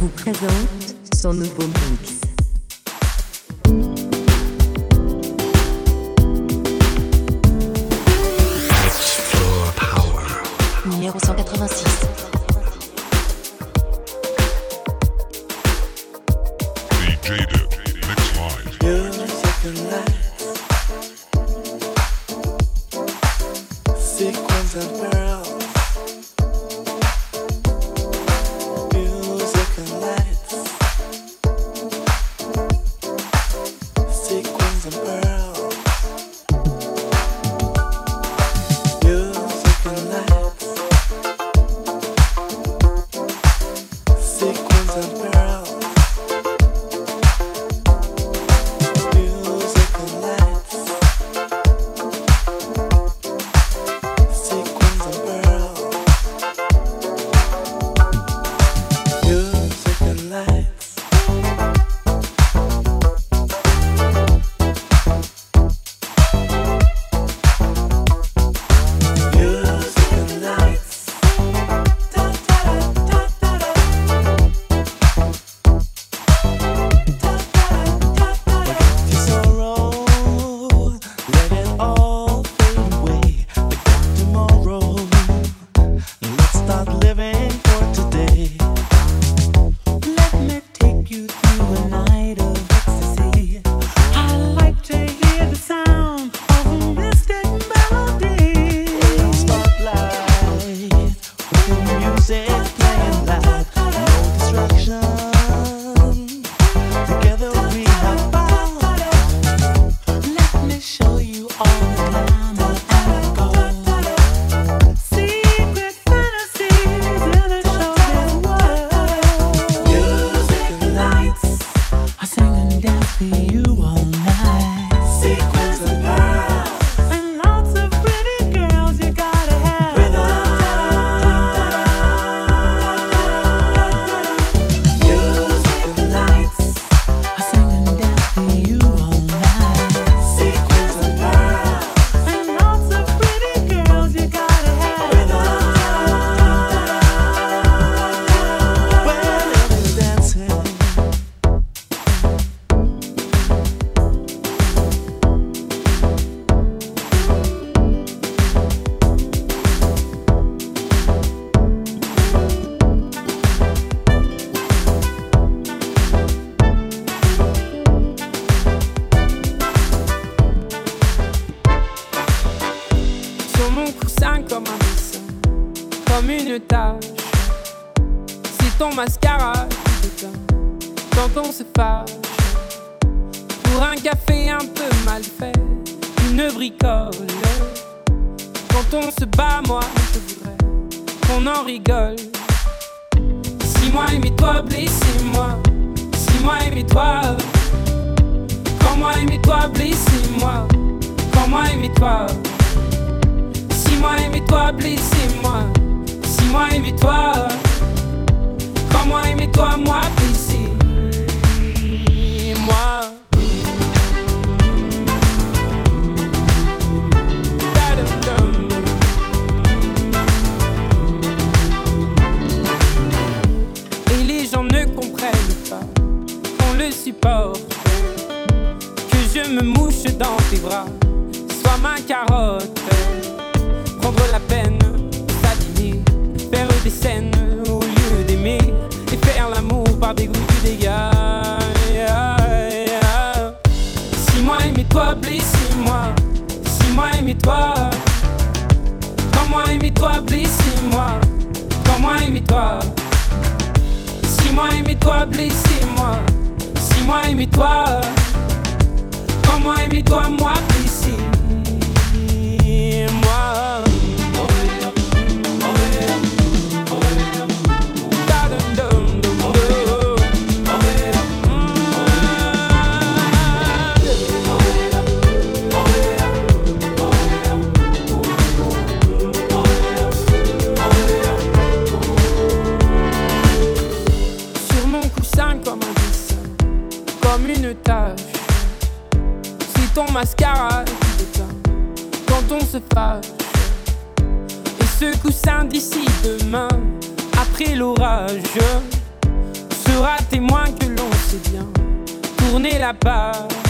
vous présente son nouveau mix. Power. Numéro 186. C'est ton mascara qui déteint quand on se fâche. Et ce coussin d'ici demain, après l'orage, sera témoin que l'on sait bien tourner la page.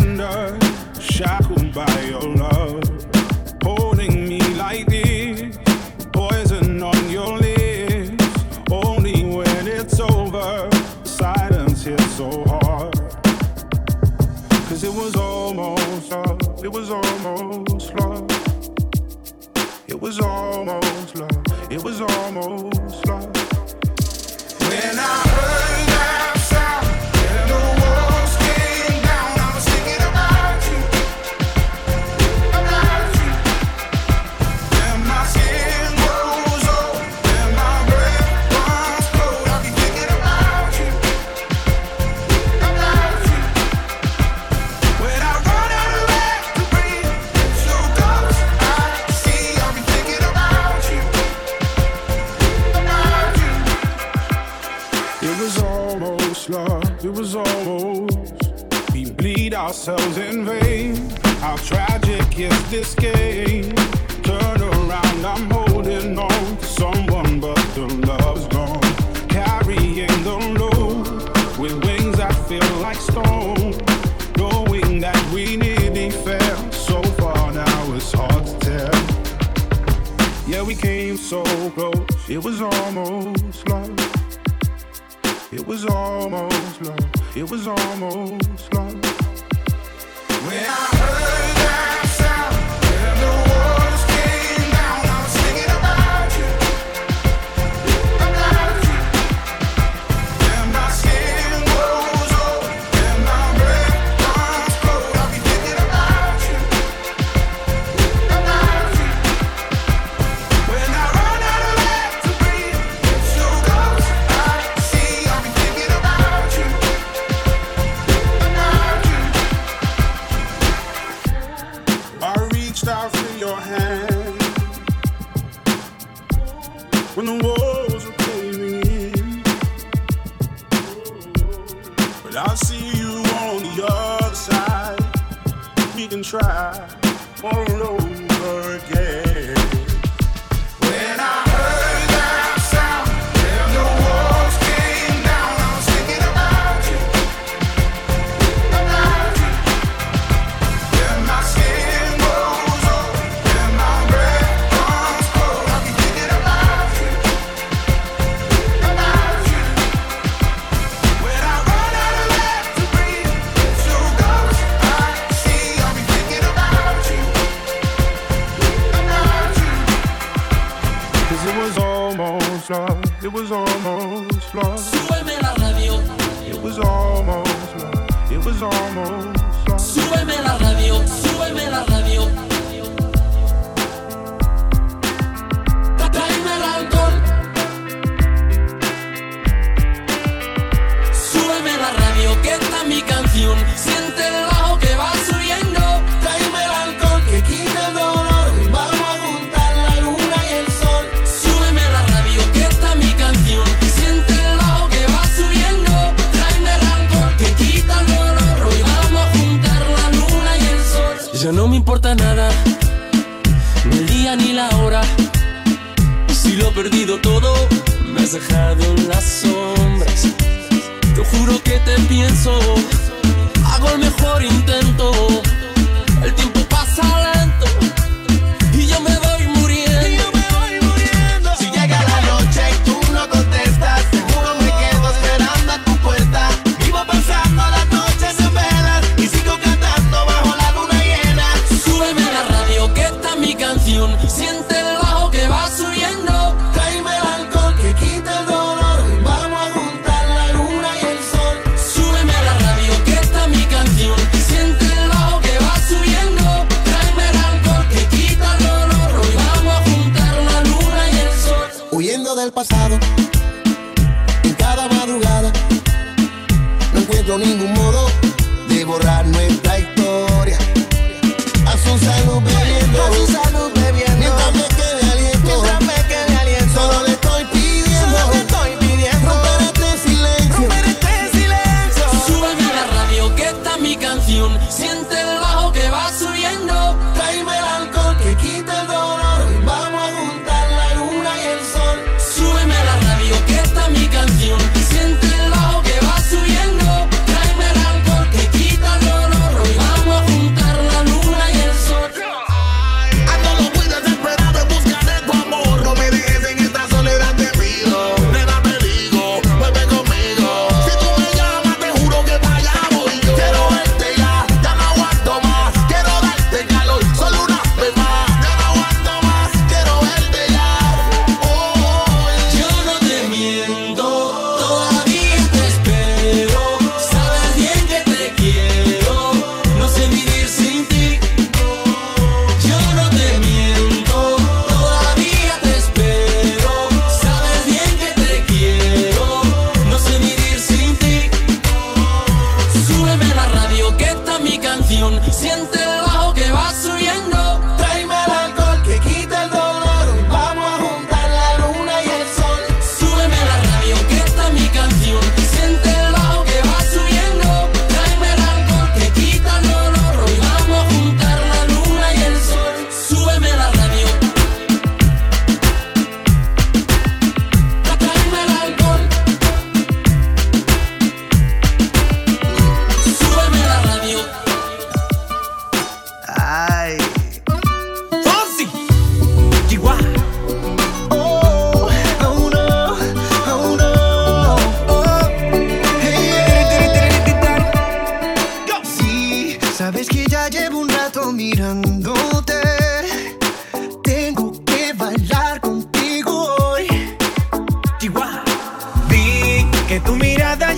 It was almost love. It was almost love. It was almost.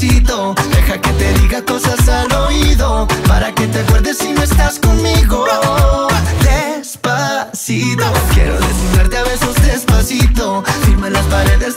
Deja que te diga cosas al oído. Para que te acuerdes si no estás conmigo. Despacito, quiero desnudarte a besos despacito. Firma las paredes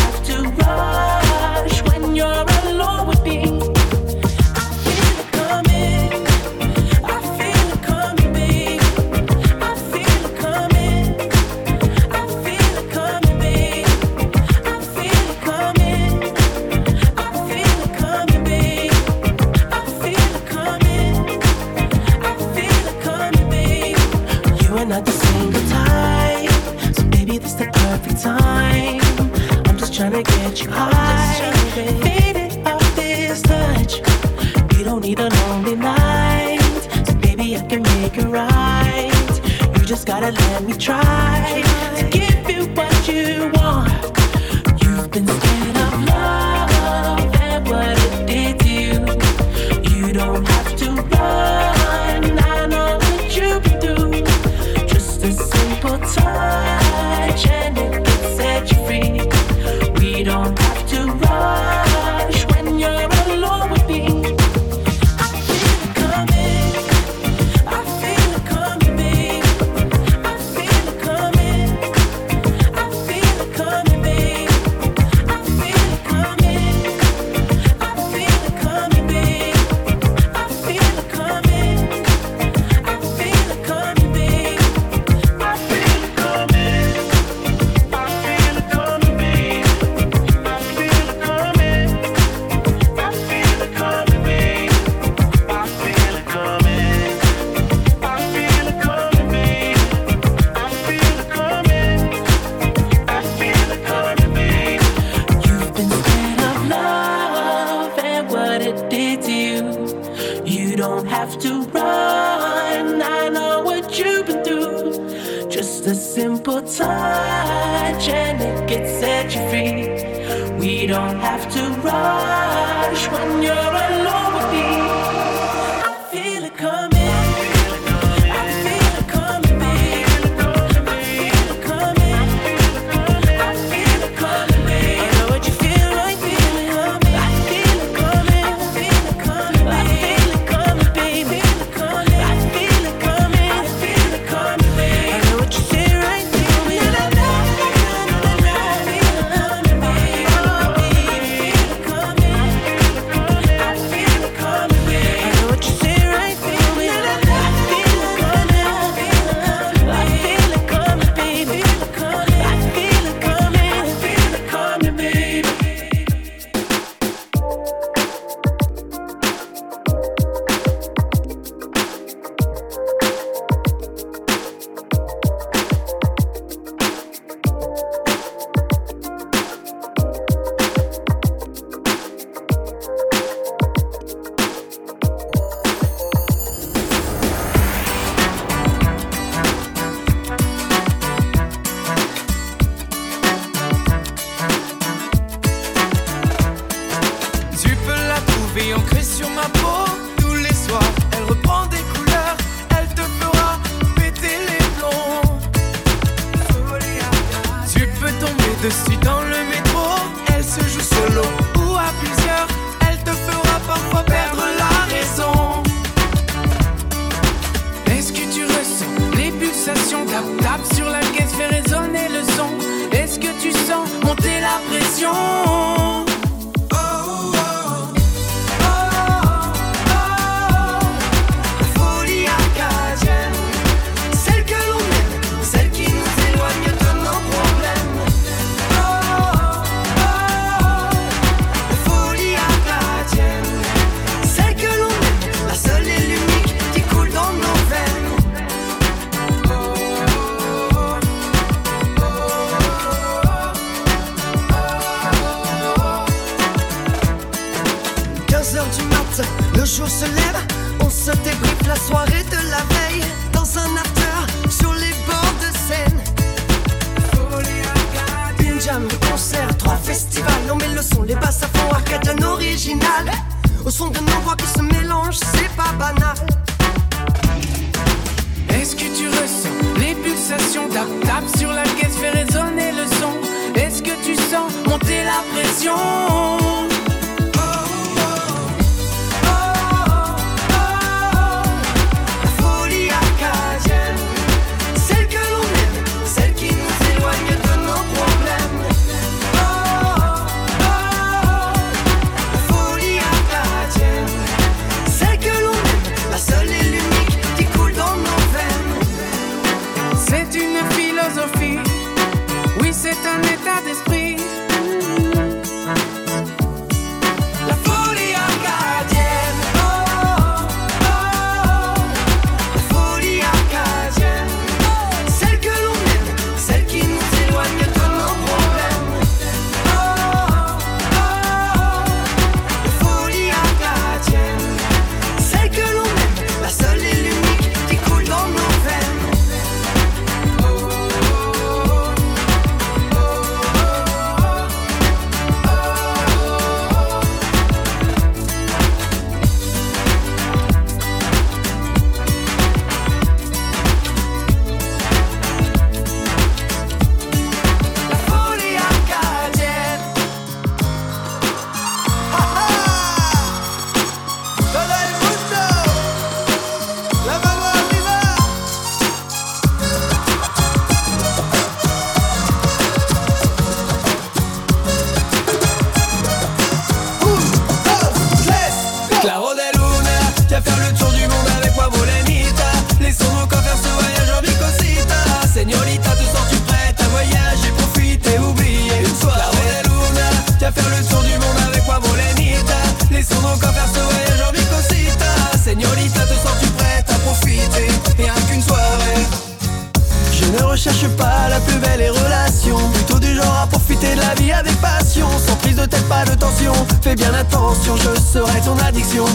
les relations. Plutôt du genre à profiter de la vie avec passion. Sans prise de tête, pas de tension. Fais bien attention, je serai ton addiction.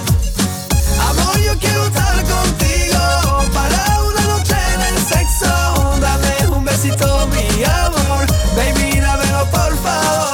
Amor, yo quiero estar contigo. Para una noche en el sexo. Dame un besito, mi amor. Baby, dámelo por favor.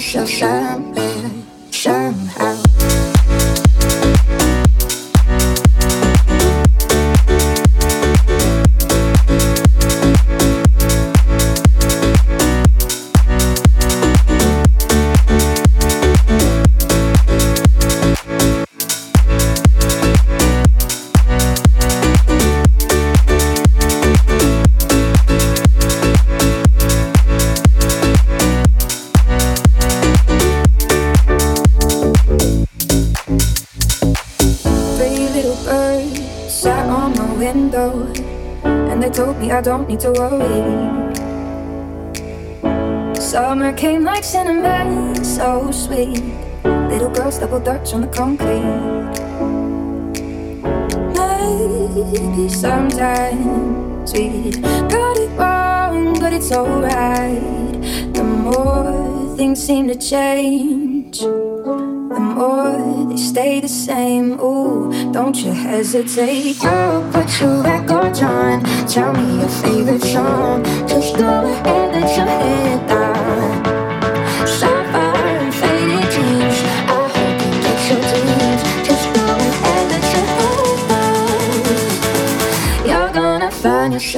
小山 so sweet. Little girls double dutch on the concrete. Maybe sometimes we got it wrong, but it's alright. The more things seem to change, the more they stay the same. Ooh, don't you hesitate. Girl, put your record on. Tell me your favorite song. Just go ahead and your head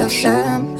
find yourself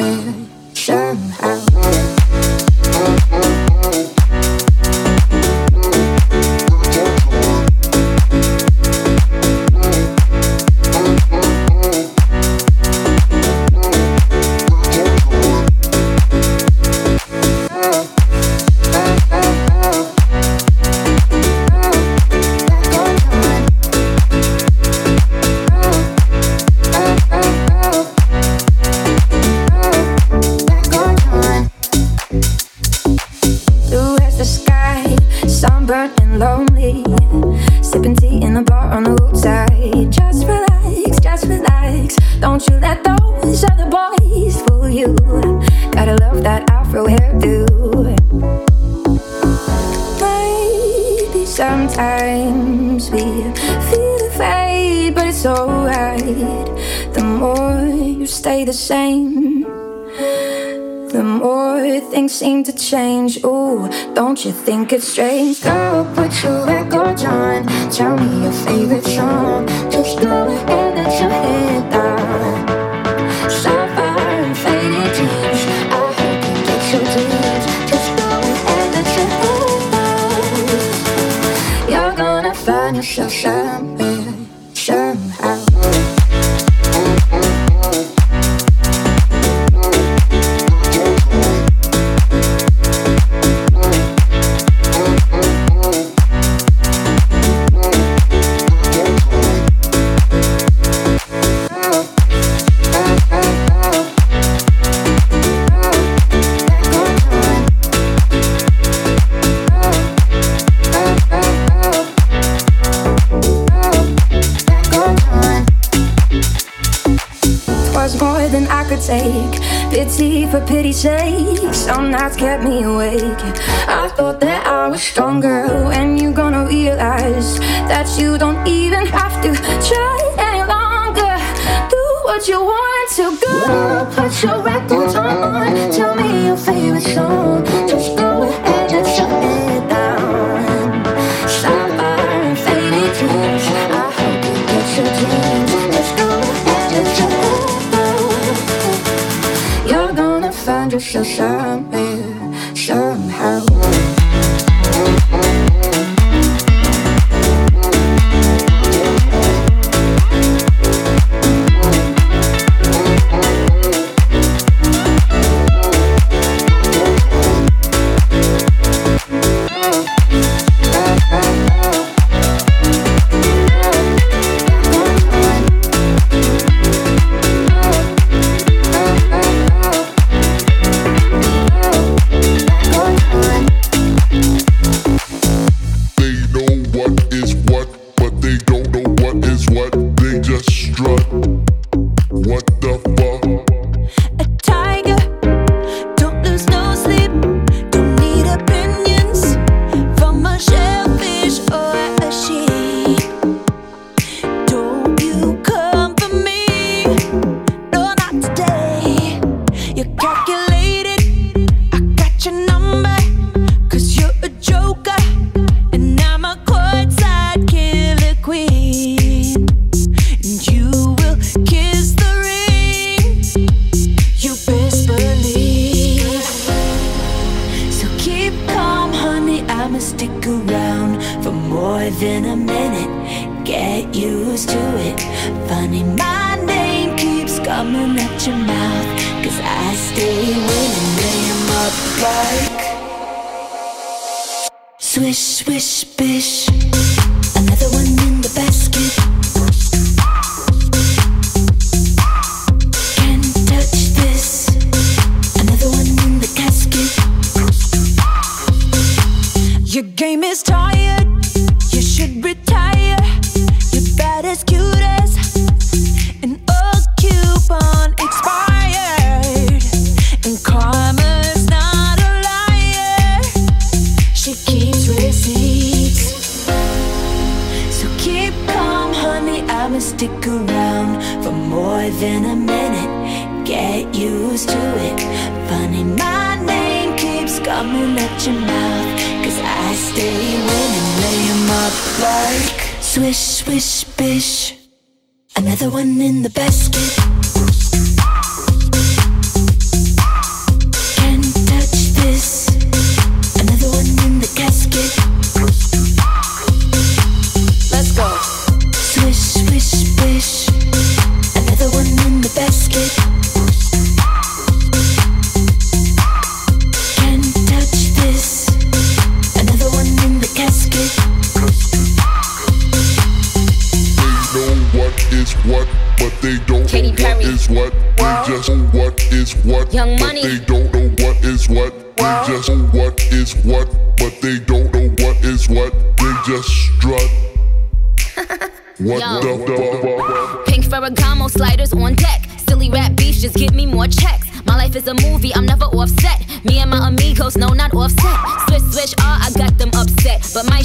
alright. The more you stay the same. The more things seem to change, ooh, don't you think it's strange? Girl, put your record on. Tell me your favorite song. Just go ahead and your head down. Sapphire and faded jeans. I hope you get your dreams. Just go and your head down. You're gonna find yourself somewhere, for pity's sake, some nights kept me awake. I thought that I was stronger when you gonna realize that you don't even have to try any longer. Do what you want to go. Put your records on. Tell me your favorite song. Just 山 sheep. all, I got them upset. But my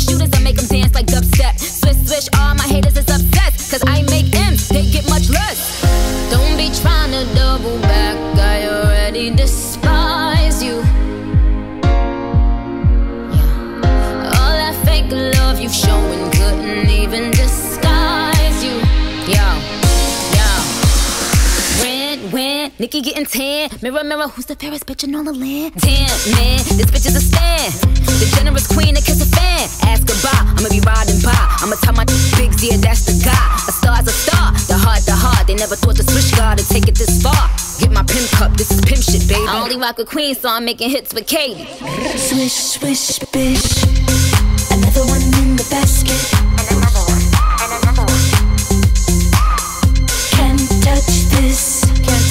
Nicki getting tan. Mirror, mirror, who's the fairest bitch in all the land? Damn, man, this bitch is a stan. The generous queen that kiss a fan. Ask a by, I'ma be riding by. I'ma tell my big Z, that's the guy. A star's a star, the heart, the heart. They never thought the switch guard would take it this far. Get my pimp cup, this is pimp shit, baby. I only rock with queens, so I'm making hits with Katy. Swish, swish, bitch. Another one in the basket. And another one, and another one. Can't touch this.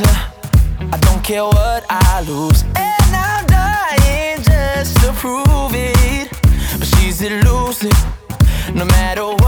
closer. I don't care what I lose. And I'm dying just to prove it. But she's elusive, no matter what.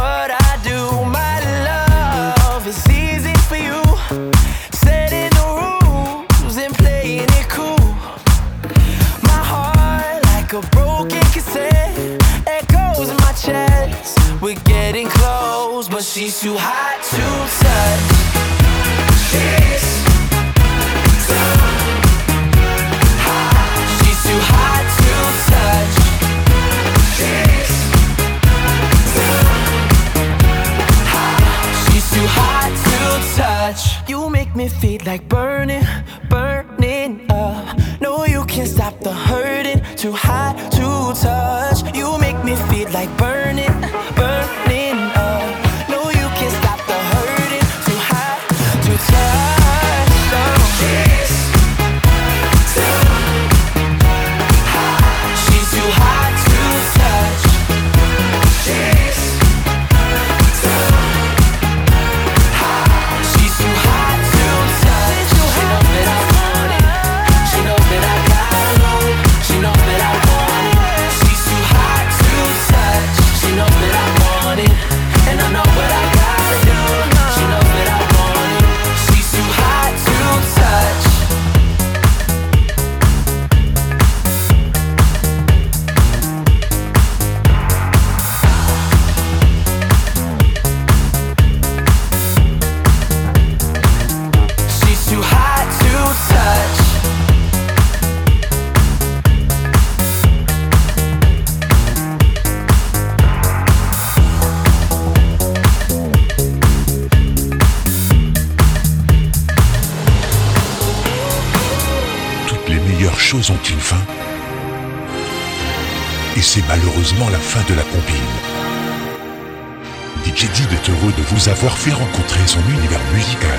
Fait rencontrer son univers musical.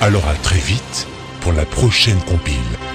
Alors à très vite pour la prochaine compile.